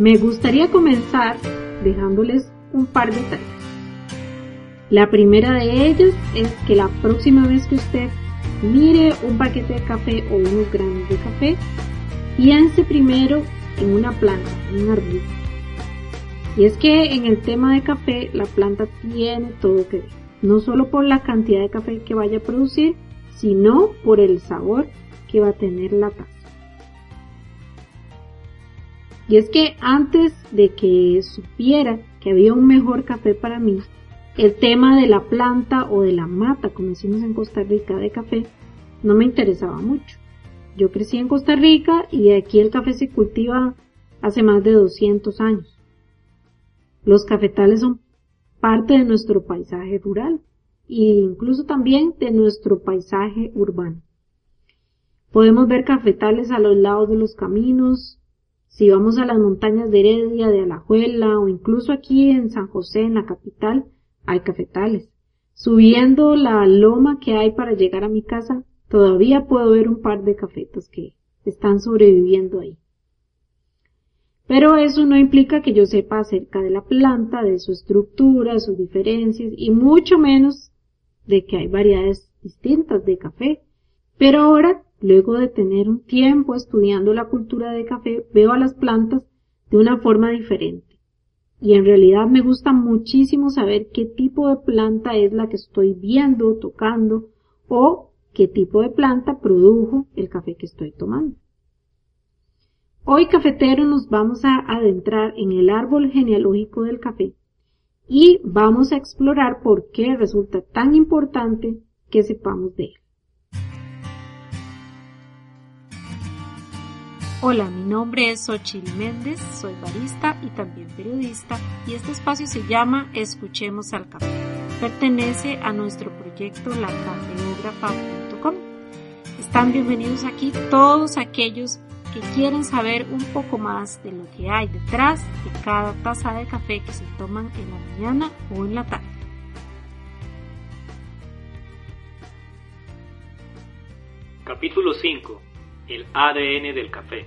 Me gustaría comenzar dejándoles un par de tareas. La primera de ellas es que la próxima vez que usted mire un paquete de café o unos granos de café, piense primero en una planta, en un arbusto. Y es que en el tema de café, la planta tiene todo que ver, no solo por la cantidad de café que vaya a producir, sino por el sabor que va a tener la taza. Y es que antes de que supiera que había un mejor café para mí, el tema de la planta o de la mata, como decimos en Costa Rica, de café, no me interesaba mucho. Yo crecí en Costa Rica y aquí el café se cultiva hace más de 200 años. Los cafetales son parte de nuestro paisaje rural e incluso también de nuestro paisaje urbano. Podemos ver cafetales a los lados de los caminos, si vamos a las montañas de Heredia, de Alajuela o incluso aquí en San José, en la capital, hay cafetales. Subiendo la loma que hay para llegar a mi casa, todavía puedo ver un par de cafetos que están sobreviviendo ahí. Pero eso no implica que yo sepa acerca de la planta, de su estructura, sus diferencias y mucho menos de que hay variedades distintas de café. Pero ahora Luego de tener un tiempo estudiando la cultura de café, veo a las plantas de una forma diferente. Y en realidad me gusta muchísimo saber qué tipo de planta es la que estoy viendo, tocando, o qué tipo de planta produjo el café que estoy tomando. Hoy cafetero nos vamos a adentrar en el árbol genealógico del café y vamos a explorar por qué resulta tan importante que sepamos de él. Hola, mi nombre es Xochitl Méndez, soy barista y también periodista y este espacio se llama Escuchemos al Café. Pertenece a nuestro proyecto lacafeógrafa.com. Están bienvenidos aquí todos aquellos que quieren saber un poco más de lo que hay detrás de cada taza de café que se toman en la mañana o en la tarde. Capítulo 5 el ADN del café.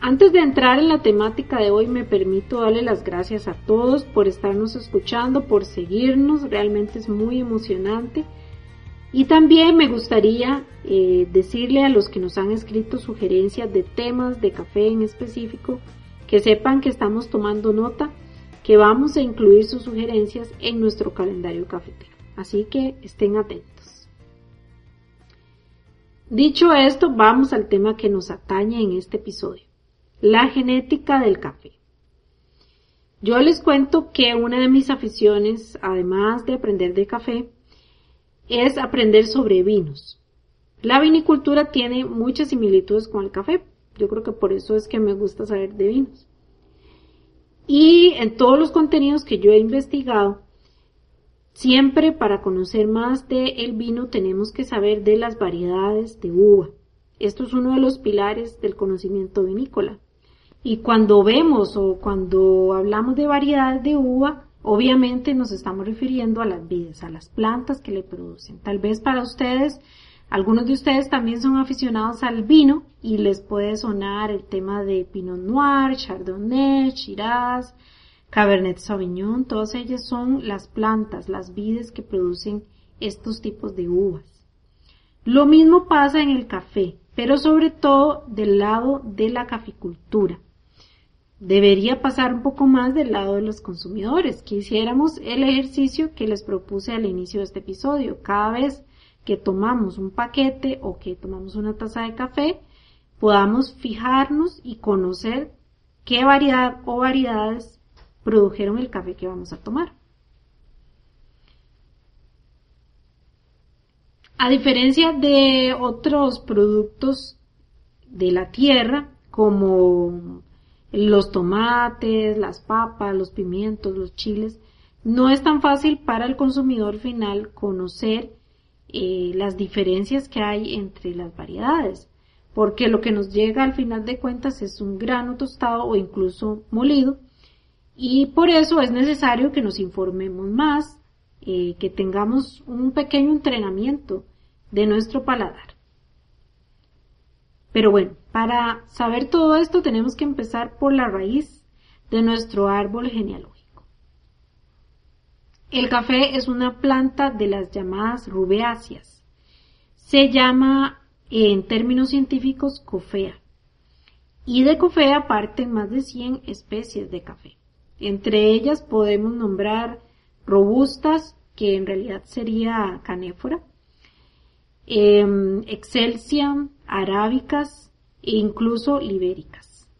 Antes de entrar en la temática de hoy, me permito darle las gracias a todos por estarnos escuchando, por seguirnos, realmente es muy emocionante. Y también me gustaría eh, decirle a los que nos han escrito sugerencias de temas de café en específico, que sepan que estamos tomando nota, que vamos a incluir sus sugerencias en nuestro calendario cafetero. Así que estén atentos. Dicho esto, vamos al tema que nos atañe en este episodio, la genética del café. Yo les cuento que una de mis aficiones, además de aprender de café, es aprender sobre vinos. La vinicultura tiene muchas similitudes con el café. Yo creo que por eso es que me gusta saber de vinos. Y en todos los contenidos que yo he investigado, Siempre para conocer más del el vino tenemos que saber de las variedades de uva. Esto es uno de los pilares del conocimiento vinícola. Y cuando vemos o cuando hablamos de variedades de uva, obviamente nos estamos refiriendo a las vides, a las plantas que le producen. Tal vez para ustedes, algunos de ustedes también son aficionados al vino y les puede sonar el tema de Pinot Noir, Chardonnay, Shiraz, Cabernet Sauvignon, todas ellas son las plantas, las vides que producen estos tipos de uvas. Lo mismo pasa en el café, pero sobre todo del lado de la caficultura. Debería pasar un poco más del lado de los consumidores. Quisiéramos el ejercicio que les propuse al inicio de este episodio. Cada vez que tomamos un paquete o que tomamos una taza de café, podamos fijarnos y conocer qué variedad o variedades produjeron el café que vamos a tomar. A diferencia de otros productos de la tierra, como los tomates, las papas, los pimientos, los chiles, no es tan fácil para el consumidor final conocer eh, las diferencias que hay entre las variedades, porque lo que nos llega al final de cuentas es un grano tostado o incluso molido y por eso es necesario que nos informemos más, eh, que tengamos un pequeño entrenamiento de nuestro paladar. Pero bueno, para saber todo esto tenemos que empezar por la raíz de nuestro árbol genealógico. El café es una planta de las llamadas rubeáceas. Se llama en términos científicos cofea. Y de cofea parten más de 100 especies de café. Entre ellas podemos nombrar robustas, que en realidad sería canéfora, eh, excelsiam, arábicas e incluso libéricas.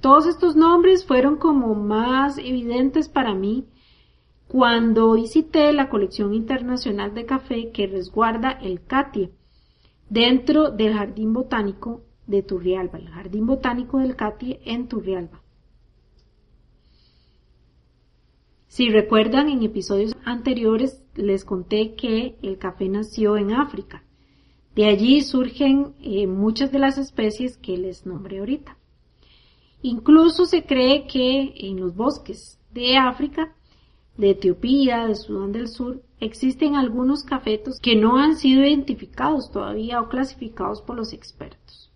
Todos estos nombres fueron como más evidentes para mí cuando visité la colección internacional de café que resguarda el CATIE dentro del Jardín Botánico de Turrialba, el Jardín Botánico del CATIE en Turrialba. Si recuerdan, en episodios anteriores les conté que el café nació en África. De allí surgen eh, muchas de las especies que les nombré ahorita. Incluso se cree que en los bosques de África, de Etiopía, de Sudán del Sur, existen algunos cafetos que no han sido identificados todavía o clasificados por los expertos.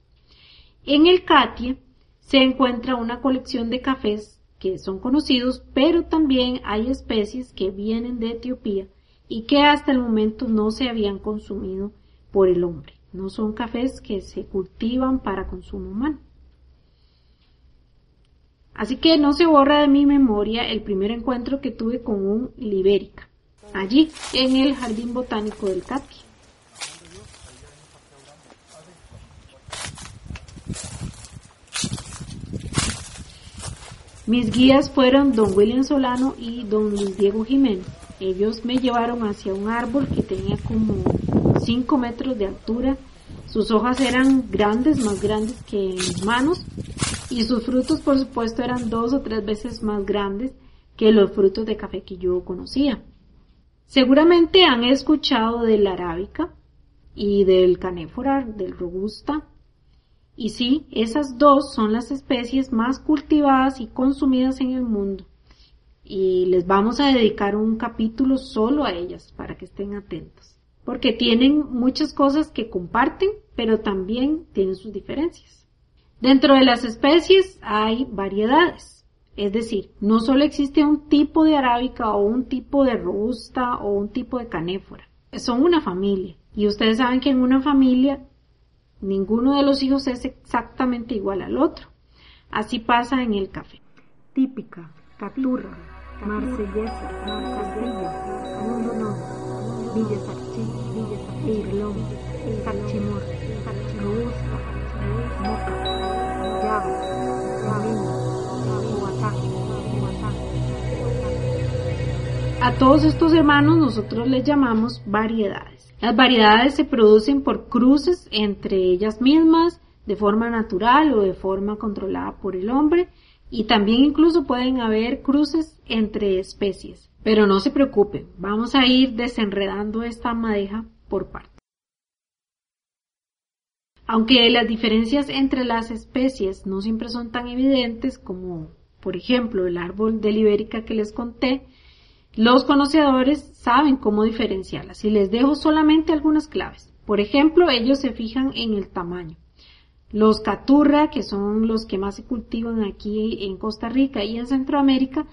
En el Catie se encuentra una colección de cafés que son conocidos, pero también hay especies que vienen de Etiopía y que hasta el momento no se habían consumido por el hombre. No son cafés que se cultivan para consumo humano. Así que no se borra de mi memoria el primer encuentro que tuve con un libérica, allí en el Jardín Botánico del Cati. Mis guías fueron don William Solano y don Luis Diego Jiménez. Ellos me llevaron hacia un árbol que tenía como 5 metros de altura. Sus hojas eran grandes, más grandes que mis manos. Y sus frutos, por supuesto, eran dos o tres veces más grandes que los frutos de café que yo conocía. Seguramente han escuchado del arábica y del canéfora, del robusta, y sí, esas dos son las especies más cultivadas y consumidas en el mundo. Y les vamos a dedicar un capítulo solo a ellas para que estén atentos. Porque tienen muchas cosas que comparten, pero también tienen sus diferencias. Dentro de las especies hay variedades. Es decir, no solo existe un tipo de arábica o un tipo de robusta o un tipo de canéfora. Son una familia. Y ustedes saben que en una familia Ninguno de los hijos es exactamente igual al otro. Así pasa en el café. Típica, caturra, marsellesa, castilla, no, no, Villa Sarchí, Irlón, Carchimor, Robusta, Moca, Java, A todos estos hermanos nosotros les llamamos variedades. Las variedades se producen por cruces entre ellas mismas, de forma natural o de forma controlada por el hombre, y también incluso pueden haber cruces entre especies. Pero no se preocupen, vamos a ir desenredando esta madeja por partes. Aunque las diferencias entre las especies no siempre son tan evidentes como, por ejemplo, el árbol de libérica que les conté, los conocedores saben cómo diferenciarlas y les dejo solamente algunas claves. Por ejemplo, ellos se fijan en el tamaño. Los caturra, que son los que más se cultivan aquí en Costa Rica y en Centroamérica,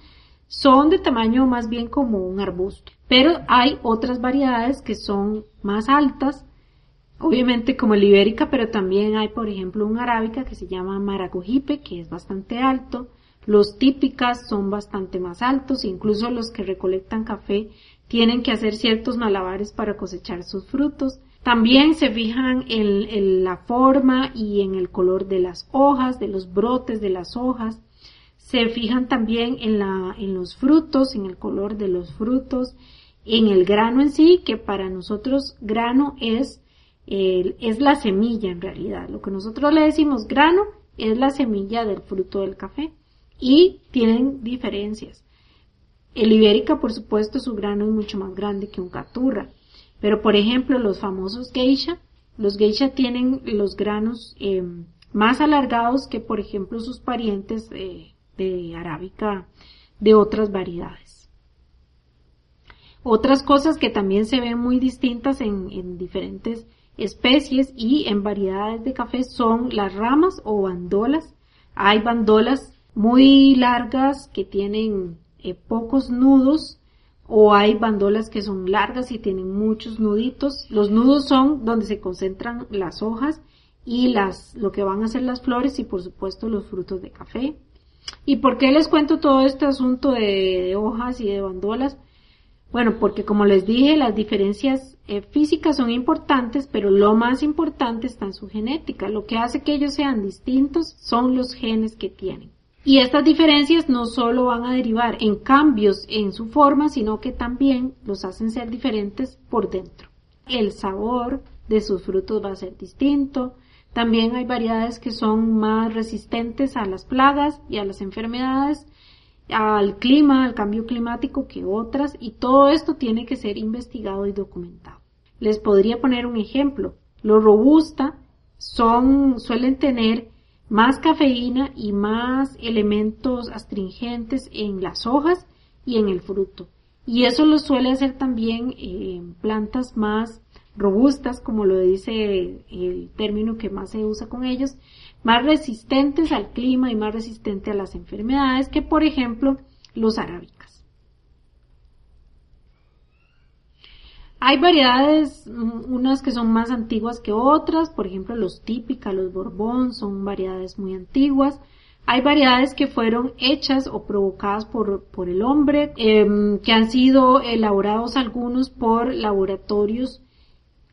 son de tamaño más bien como un arbusto. Pero hay otras variedades que son más altas, obviamente como el ibérica, pero también hay, por ejemplo, un arábica que se llama maracojipe, que es bastante alto. Los típicas son bastante más altos, incluso los que recolectan café tienen que hacer ciertos malabares para cosechar sus frutos. También se fijan en, la forma y en el color de las hojas, de los brotes de las hojas. Se fijan también en, la, en los frutos, en el color de los frutos, en el grano en sí, que para nosotros grano es, es la semilla en realidad. Lo que nosotros le decimos grano es la semilla del fruto del café y tienen diferencias. El ibérica, por supuesto, su grano es mucho más grande que un caturra, pero por ejemplo los famosos geisha, los geisha tienen los granos eh, más alargados que por ejemplo sus parientes eh, de arábica de otras variedades. Otras cosas que también se ven muy distintas en, diferentes especies y en variedades de café son las ramas o bandolas. Hay bandolas muy largas que tienen eh, pocos nudos o hay bandolas que son largas y tienen muchos nuditos. Los nudos son donde se concentran las hojas y las, lo que van a ser las flores y por supuesto los frutos de café. ¿Y por qué les cuento todo este asunto de, hojas y de bandolas? Bueno, porque como les dije, las diferencias eh, físicas son importantes, pero lo más importante está en su genética. Lo que hace que ellos sean distintos son los genes que tienen. Y estas diferencias no solo van a derivar en cambios en su forma, sino que también los hacen ser diferentes por dentro. El sabor de sus frutos va a ser distinto, también hay variedades que son más resistentes a las plagas y a las enfermedades, al clima, al cambio climático que otras y todo esto tiene que ser investigado y documentado. Les podría poner un ejemplo. Los robusta son, suelen tener más cafeína y más elementos astringentes en las hojas y en el fruto. Y eso lo suele hacer también en plantas más robustas, como lo dice el término que más se usa con ellos, más resistentes al clima y más resistentes a las enfermedades que, por ejemplo, los arábicas. Hay variedades, mm, unas que son más antiguas que otras, por ejemplo, los típicas, los borbón, son variedades muy antiguas. Hay variedades que fueron hechas o provocadas por, por el hombre, em, que han sido elaborados algunos por laboratorios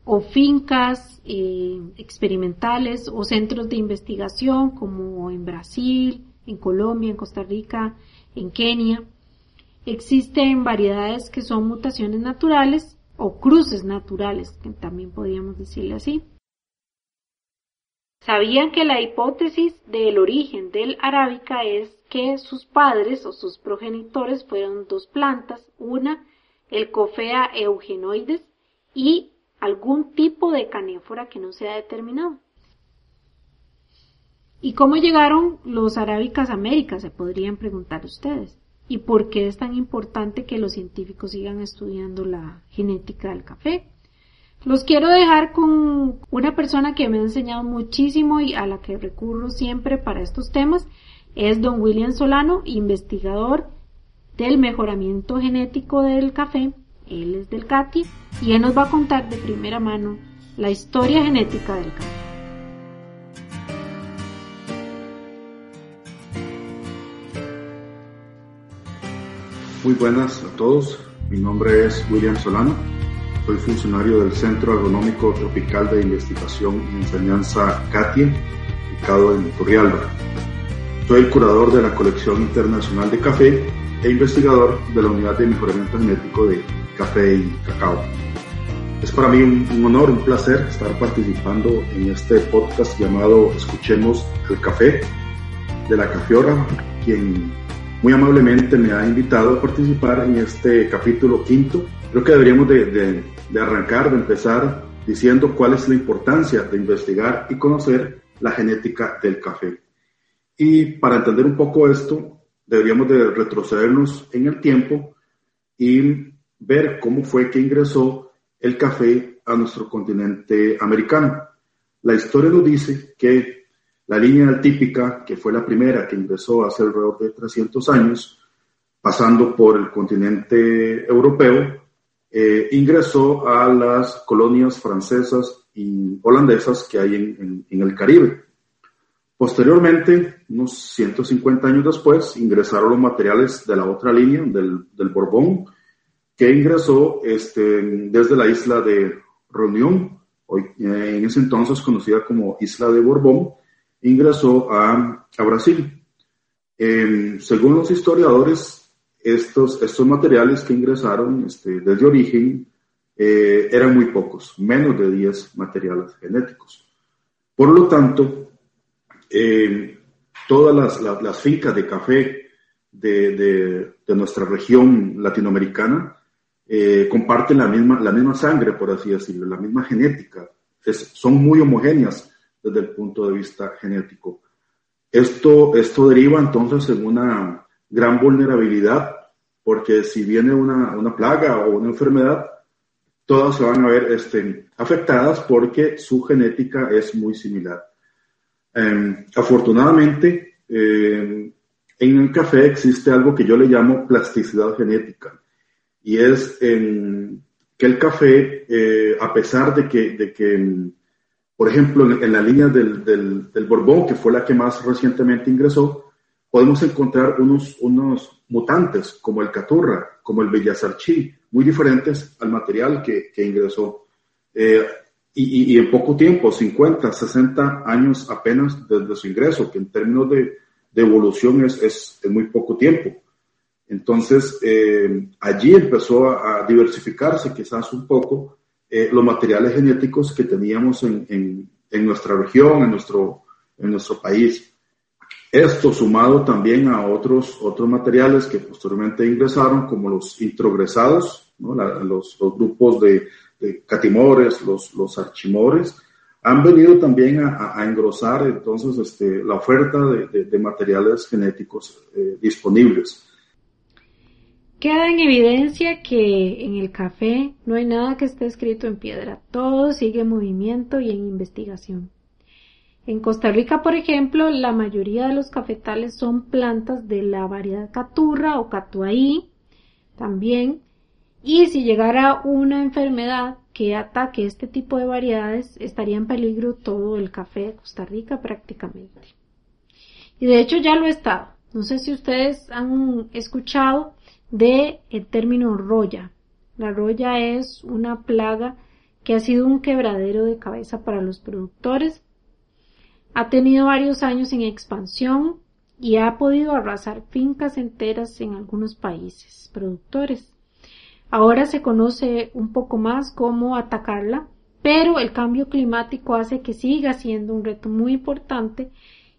o fincas eh, experimentales o centros de investigación como en Brasil, en Colombia, en Costa Rica, en Kenia. Existen variedades que son mutaciones naturales o cruces naturales, que también podríamos decirle así. ¿Sabían que la hipótesis del origen del arábica es que sus padres o sus progenitores fueron dos plantas, una el Coffea eugenoides y algún tipo de canéfora que no se ha determinado. ¿Y cómo llegaron los arábicas a América? Se podrían preguntar ustedes. ¿Y por qué es tan importante que los científicos sigan estudiando la genética del café? Los quiero dejar con una persona que me ha enseñado muchísimo y a la que recurro siempre para estos temas. Es don William Solano, investigador del mejoramiento genético del café él es del CATI y él nos va a contar de primera mano la historia genética del café. Muy buenas a todos, mi nombre es William Solano, soy funcionario del Centro Agronómico Tropical de Investigación y Enseñanza CATI, ubicado en Turrialba. Soy el curador de la colección internacional de café e investigador de la unidad de mejoramiento genético de café y cacao. Es para mí un, honor, un placer estar participando en este podcast llamado Escuchemos el Café de la Cafeora, quien muy amablemente me ha invitado a participar en este capítulo quinto. Creo que deberíamos de, arrancar, de empezar diciendo cuál es la importancia de investigar y conocer la genética del café. Y para entender un poco esto, deberíamos de retrocedernos en el tiempo y ver cómo fue que ingresó el café a nuestro continente americano. La historia nos dice que la línea típica, que fue la primera que ingresó hace alrededor de 300 años, pasando por el continente europeo, eh, ingresó a las colonias francesas y holandesas que hay en, el Caribe. Posteriormente, unos 150 años después, ingresaron los materiales de la otra línea, del, del Borbón, que ingresó este, desde la isla de Reunión, hoy, eh, en ese entonces conocida como Isla de Borbón, ingresó a, a Brasil. Em, según los historiadores, estos, estos materiales que ingresaron este, desde origen eh, eran muy pocos, menos de 10 materiales genéticos. Por lo tanto, em, todas las, las, fincas de café de, de, de nuestra región latinoamericana eh, comparten la misma, la misma sangre, por así decirlo, la misma genética. son muy homogéneas desde el punto de vista genético. Esto, esto deriva entonces en una gran vulnerabilidad, porque si viene una, una plaga o una enfermedad, todas se van a ver este, afectadas porque su genética es muy similar. Em, afortunadamente, em, en el café existe algo que yo le llamo plasticidad genética y es que el café, eh, a pesar de que, de que por ejemplo, en, la línea del, del, del, Borbón, que fue la que más recientemente ingresó, podemos encontrar unos, unos mutantes como el Caturra, como el Villasarchi, muy diferentes al material que, que ingresó. Eh, y, y, en poco tiempo, 50, 60 años apenas desde su ingreso, que en términos de, de evolución es, es, es, muy poco tiempo. Entonces, eh, allí empezó a, a, diversificarse quizás un poco eh, los materiales genéticos que teníamos en, en, nuestra región, en nuestro, en nuestro país. Esto sumado también a otros, otros materiales que posteriormente ingresaron, como los introgresados, ¿no? Los, grupos de, catimores, los, los archimores, han venido también a, a engrosar entonces este, la oferta de, de, de materiales genéticos eh, disponibles. Queda en evidencia que en el café no hay nada que esté escrito en piedra, todo sigue en movimiento y en investigación. En Costa Rica, por ejemplo, la mayoría de los cafetales son plantas de la variedad caturra o catuaí también. Y si llegara una enfermedad que ataque este tipo de variedades, estaría en peligro todo el café de Costa Rica prácticamente. Y de hecho ya lo estado. No sé si ustedes han escuchado de el término roya. La roya es una plaga que ha sido un quebradero de cabeza para los productores ha tenido varios años en expansión y ha podido arrasar fincas enteras en algunos países productores. Ahora se conoce un poco más cómo atacarla, pero el cambio climático hace que siga siendo un reto muy importante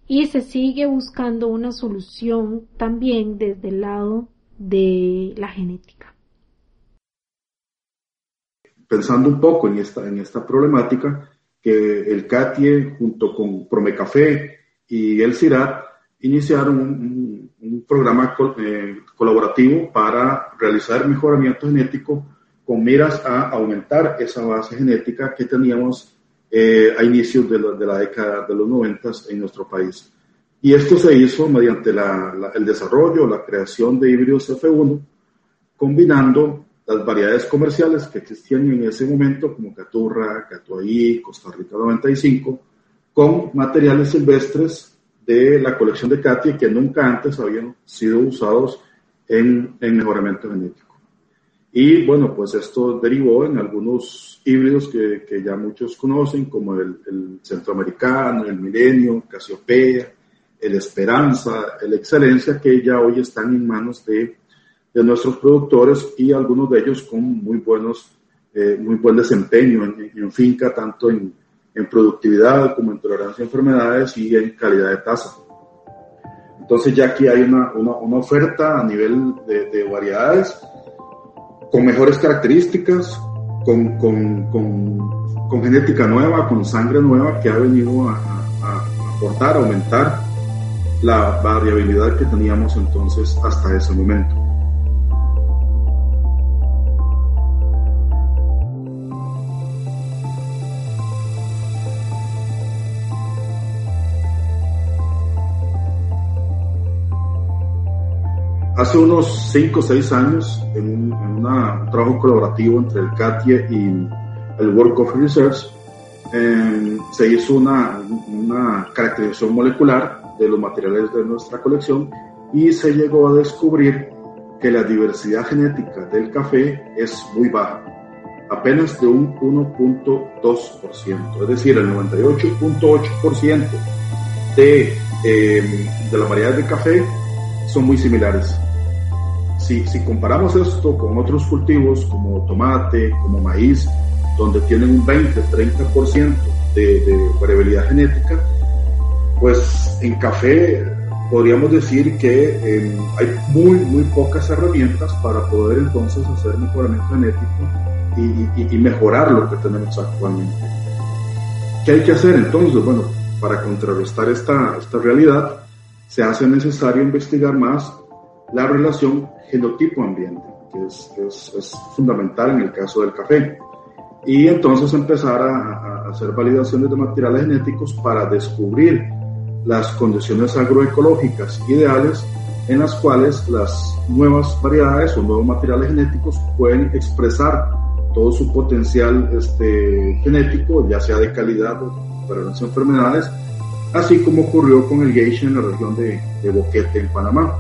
y se sigue buscando una solución también desde el lado de la genética. Pensando un poco en esta, en esta problemática, que el CATIE junto con Promecafé y el CIRAT iniciaron un, programa eh, colaborativo para realizar mejoramiento genético con miras a aumentar esa base genética que teníamos eh, a inicios de de la, década de los 90 en nuestro país. Y esto se hizo mediante la, la, el desarrollo, la creación de híbridos F1, combinando las variedades comerciales que existían en ese momento, como Caturra, Catuaí, Costa Rica 95, con materiales silvestres de la colección de Katia que nunca antes habían sido usados en, en mejoramiento genético. Y bueno, pues esto derivó en algunos híbridos que, que ya muchos conocen, como el, el, centroamericano, el milenio, Casiopea, el Esperanza, el Excelencia, que ya hoy están en manos de de nuestros productores y algunos de ellos con muy buenos, eh, muy buen desempeño en, finca, tanto en, en, productividad como en tolerancia a enfermedades y en calidad de tasa. Entonces ya aquí hay una, una, una oferta a nivel de, de, variedades con mejores características, con, con, con, con, genética nueva, con sangre nueva que ha venido a, a, a aportar, a aumentar la variabilidad que teníamos entonces hasta ese momento. Hace unos 5 o 6 años, en, un, trabajo colaborativo entre el CATIE y el World Coffee Research, eh, se hizo una caracterización molecular de los materiales de nuestra colección y se llegó a descubrir que la diversidad genética del café es muy baja, apenas de un 1.2%, es decir, el 98.8% de, eh, de las variedades de café son muy similares. Si, si, comparamos esto con otros cultivos como tomate, como maíz, donde tienen un 20-30% de, de variabilidad genética, pues en café podríamos decir que eh, hay muy, muy pocas herramientas para poder entonces hacer mejoramiento genético y, mejorar lo que tenemos actualmente. ¿Qué hay que hacer entonces? Bueno, para contrarrestar esta, esta realidad, se hace necesario investigar más la relación genotipo-ambiente, que, es, es, es, fundamental en el caso del café. y entonces empezar a, hacer validaciones de materiales genéticos para descubrir las condiciones agroecológicas ideales en las cuales las nuevas variedades o nuevos materiales genéticos pueden expresar todo su potencial este, genético, ya sea de calidad o para las enfermedades, así como ocurrió con el geisha en la región de, Boquete, en Panamá.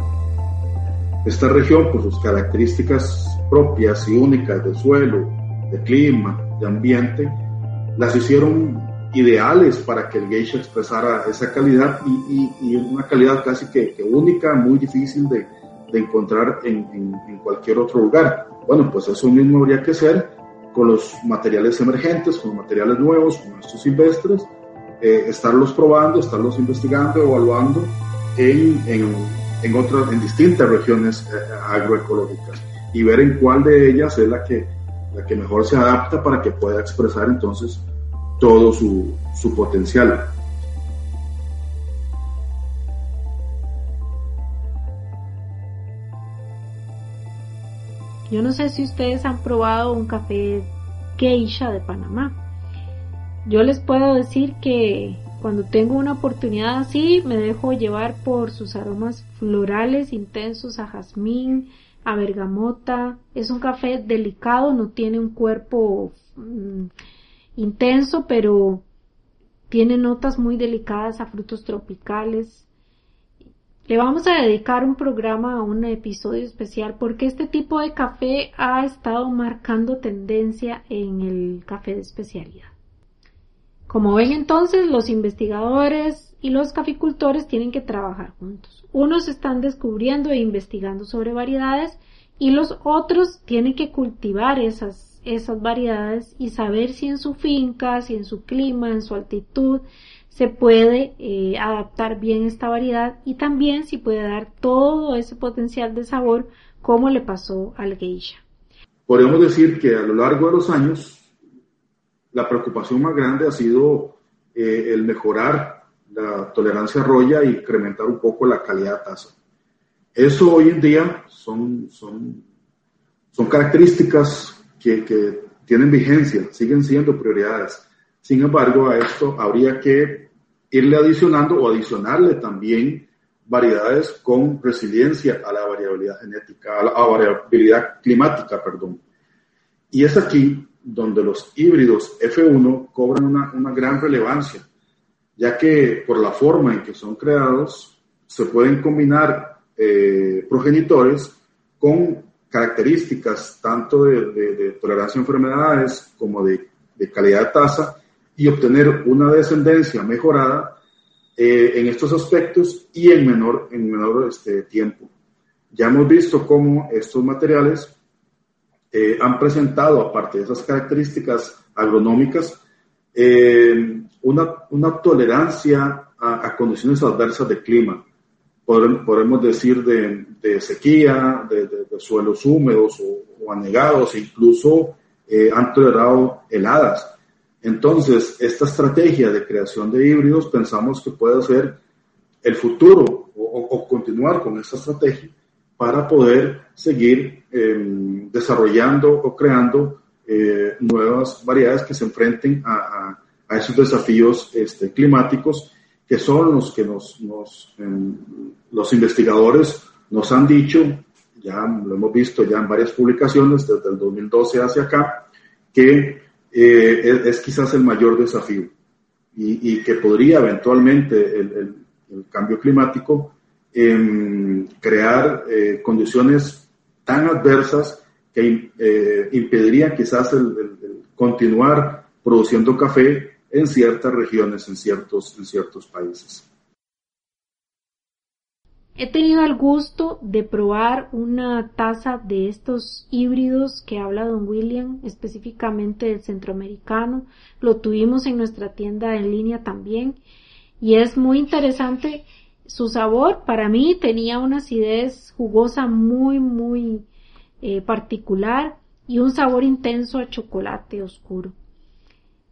Esta región, por sus características propias y únicas de suelo, de clima, de ambiente, las hicieron ideales para que el geisha expresara esa calidad y, una calidad casi que, única, muy difícil de, encontrar en, cualquier otro lugar. Bueno, pues eso mismo habría que hacer con los materiales emergentes, con los materiales nuevos, con estos silvestres, eh, estarlos probando, estarlos investigando, evaluando en otras, en distintas regiones eh, agroecológicas y ver en cuál de ellas es la que, la que mejor se adapta para que pueda expresar entonces todo su, su potencial. Yo no sé si ustedes han probado un café geisha de Panamá. Yo les puedo decir que cuando tengo una oportunidad así me dejo llevar por sus aromas florales intensos a jazmín, a bergamota. Es un café delicado, no tiene un cuerpo mm, intenso, pero tiene notas muy delicadas a frutos tropicales. Le vamos a dedicar un programa a un episodio especial porque este tipo de café ha estado marcando tendencia en el café de especialidad. Como ven entonces, los investigadores y los caficultores tienen que trabajar juntos. Unos están descubriendo e investigando sobre variedades y los otros tienen que cultivar esas, esas variedades y saber si en su finca, si en su clima, en su altitud, se puede eh, adaptar bien esta variedad y también si puede dar todo ese potencial de sabor como le pasó al geisha. Podemos decir que a lo largo de los años la preocupación más grande ha sido eh, el mejorar la tolerancia roya y incrementar un poco la calidad de taza. Eso hoy en día son, son, son características que, que tienen vigencia, siguen siendo prioridades. Sin embargo, a esto habría que irle adicionando o adicionarle también variedades con resiliencia a la variabilidad genética, a la variabilidad climática, perdón. Y es aquí donde los híbridos F1 cobran una, una gran relevancia, ya que por la forma en que son creados, se pueden combinar eh, progenitores con características tanto de, tolerancia a enfermedades como de, de calidad de tasa y obtener una descendencia mejorada eh, en estos aspectos y en menor, en menor este, tiempo. Ya hemos visto cómo estos materiales eh, han presentado, aparte de esas características agronómicas, eh, una, una, tolerancia a, condiciones adversas de clima. Podemos, decir de, de sequía, de, de, suelos húmedos o, o anegados, incluso han tolerado heladas. Entonces, esta estrategia de creación de híbridos pensamos que puede ser el futuro o, continuar con esta estrategia para poder seguir em, desarrollando o creando eh, nuevas variedades que se enfrenten a, esos desafíos este, climáticos que son los que nos, em, los investigadores nos han dicho, ya lo hemos visto ya en varias publicaciones desde el 2012 hacia acá, que eh, es, quizás el mayor desafío y, que podría eventualmente el, cambio climático em, crear eh, condiciones tan adversas que eh, impedirían quizás el, continuar produciendo café en ciertas regiones, en ciertos, en ciertos países. He tenido el gusto de probar una taza de estos híbridos que habla Don William, específicamente del centroamericano. Lo tuvimos en nuestra tienda en línea también y es muy interesante su sabor. Para mí tenía una acidez jugosa muy, muy eh, particular y un sabor intenso a chocolate oscuro.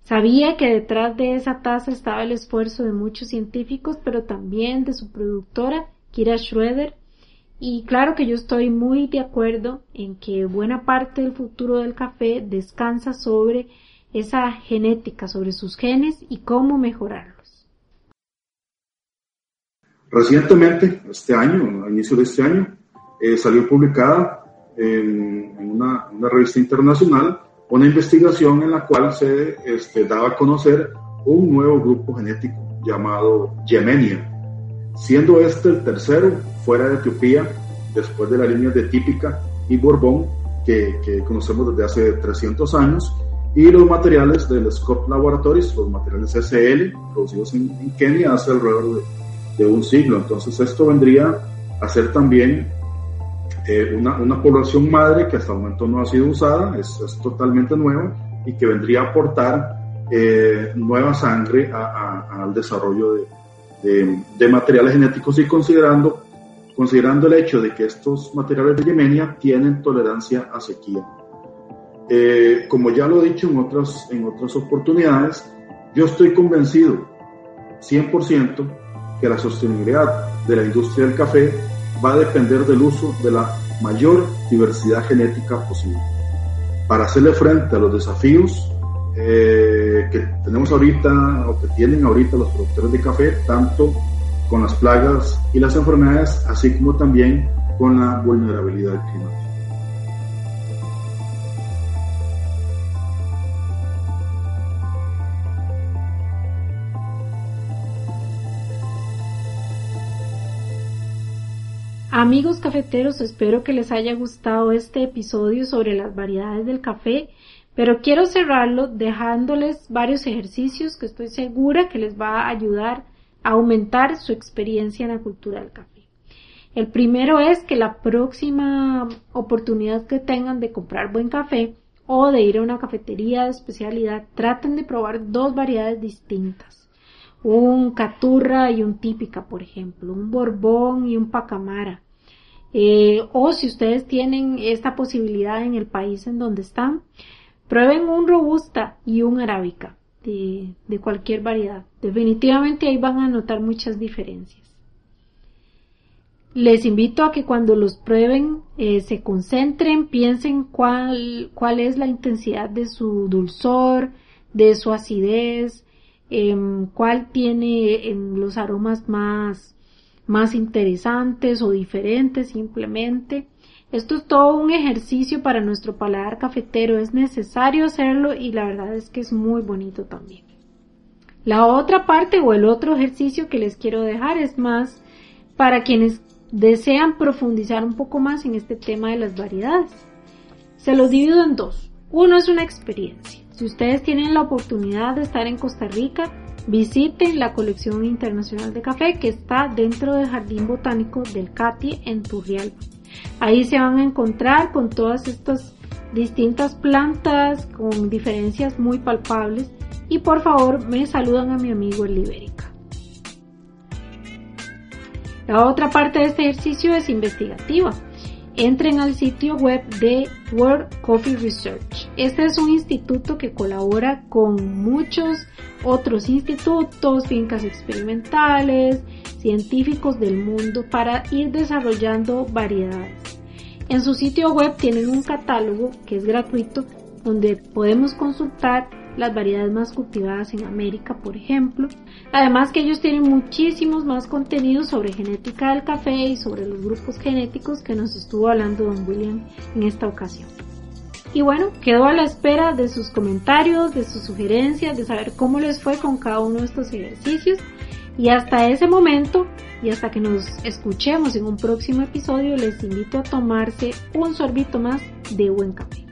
Sabía que detrás de esa taza estaba el esfuerzo de muchos científicos, pero también de su productora Kira Schroeder. Y claro que yo estoy muy de acuerdo en que buena parte del futuro del café descansa sobre esa genética, sobre sus genes y cómo mejorarlos. Recientemente, este año, a inicio de este año, eh, salió publicada en, una, revista internacional una investigación en la cual se este, daba a conocer un nuevo grupo genético llamado Yemenia, siendo este el tercero fuera de Etiopía, después de la línea de Típica y Borbón, que, conocemos desde hace 300 años, y los materiales del Scott Laboratories, los materiales SL, producidos en, Kenia hace alrededor de, un siglo. Entonces esto vendría a ser también eh, una, una, población madre que hasta el momento no ha sido usada, es, es totalmente nueva y que vendría a aportar eh, nueva sangre al desarrollo de, materiales genéticos y considerando, considerando el hecho de que estos materiales de Yemenia tienen tolerancia a sequía. Eh, como ya lo he dicho en otras, en otras oportunidades, yo estoy convencido 100% que la sostenibilidad de la industria del café va a depender del uso de la mayor diversidad genética posible. Para hacerle frente a los desafíos eh, que tenemos ahorita o que tienen ahorita los productores de café, tanto con las plagas y las enfermedades, así como también con la vulnerabilidad climática. Amigos cafeteros, espero que les haya gustado este episodio sobre las variedades del café pero quiero cerrarlo dejándoles varios ejercicios que estoy segura que les va a ayudar a aumentar su experiencia en la cultura del café. El primero es que la próxima oportunidad que tengan de comprar buen café o de ir a una cafetería de especialidad, traten de probar dos variedades distintas. Un caturra y un típica, por ejemplo, un borbón y un pacamara. Eh, o si ustedes tienen esta posibilidad en el país en donde están, Prueben un robusta y un arábica de, cualquier variedad. Definitivamente ahí van a notar muchas diferencias. Les invito a que cuando los prueben eh, se concentren, piensen cuál, cuál es la intensidad de su dulzor, de su acidez, em, cuál tiene em, los aromas más, más interesantes o diferentes simplemente. Esto es todo un ejercicio para nuestro paladar cafetero, es necesario hacerlo y la verdad es que es muy bonito también. La otra parte o el otro ejercicio que les quiero dejar es más para quienes desean profundizar un poco más en este tema de las variedades. Se los divido en dos. Uno es una experiencia. Si ustedes tienen la oportunidad de estar en Costa Rica, visiten la colección internacional de café que está dentro del Jardín Botánico del CATI en Turrialba. Ahí se van a encontrar con todas estas distintas plantas con diferencias muy palpables y por favor me saludan a mi amigo el Ibérica. La otra parte de este ejercicio es investigativa. Entren al sitio web de World Coffee Research. Este es un instituto que colabora con muchos otros institutos, fincas experimentales, científicos del mundo para ir desarrollando variedades. En su sitio web tienen un catálogo que es gratuito donde podemos consultar las variedades más cultivadas en América, por ejemplo. Además que ellos tienen muchísimos más contenidos sobre genética del café y sobre los grupos genéticos que nos estuvo hablando don William en esta ocasión. Y bueno, quedo a la espera de sus comentarios, de sus sugerencias, de saber cómo les fue con cada uno de estos ejercicios. Y hasta ese momento, y hasta que nos escuchemos en un próximo episodio, les invito a tomarse un sorbito más de buen café.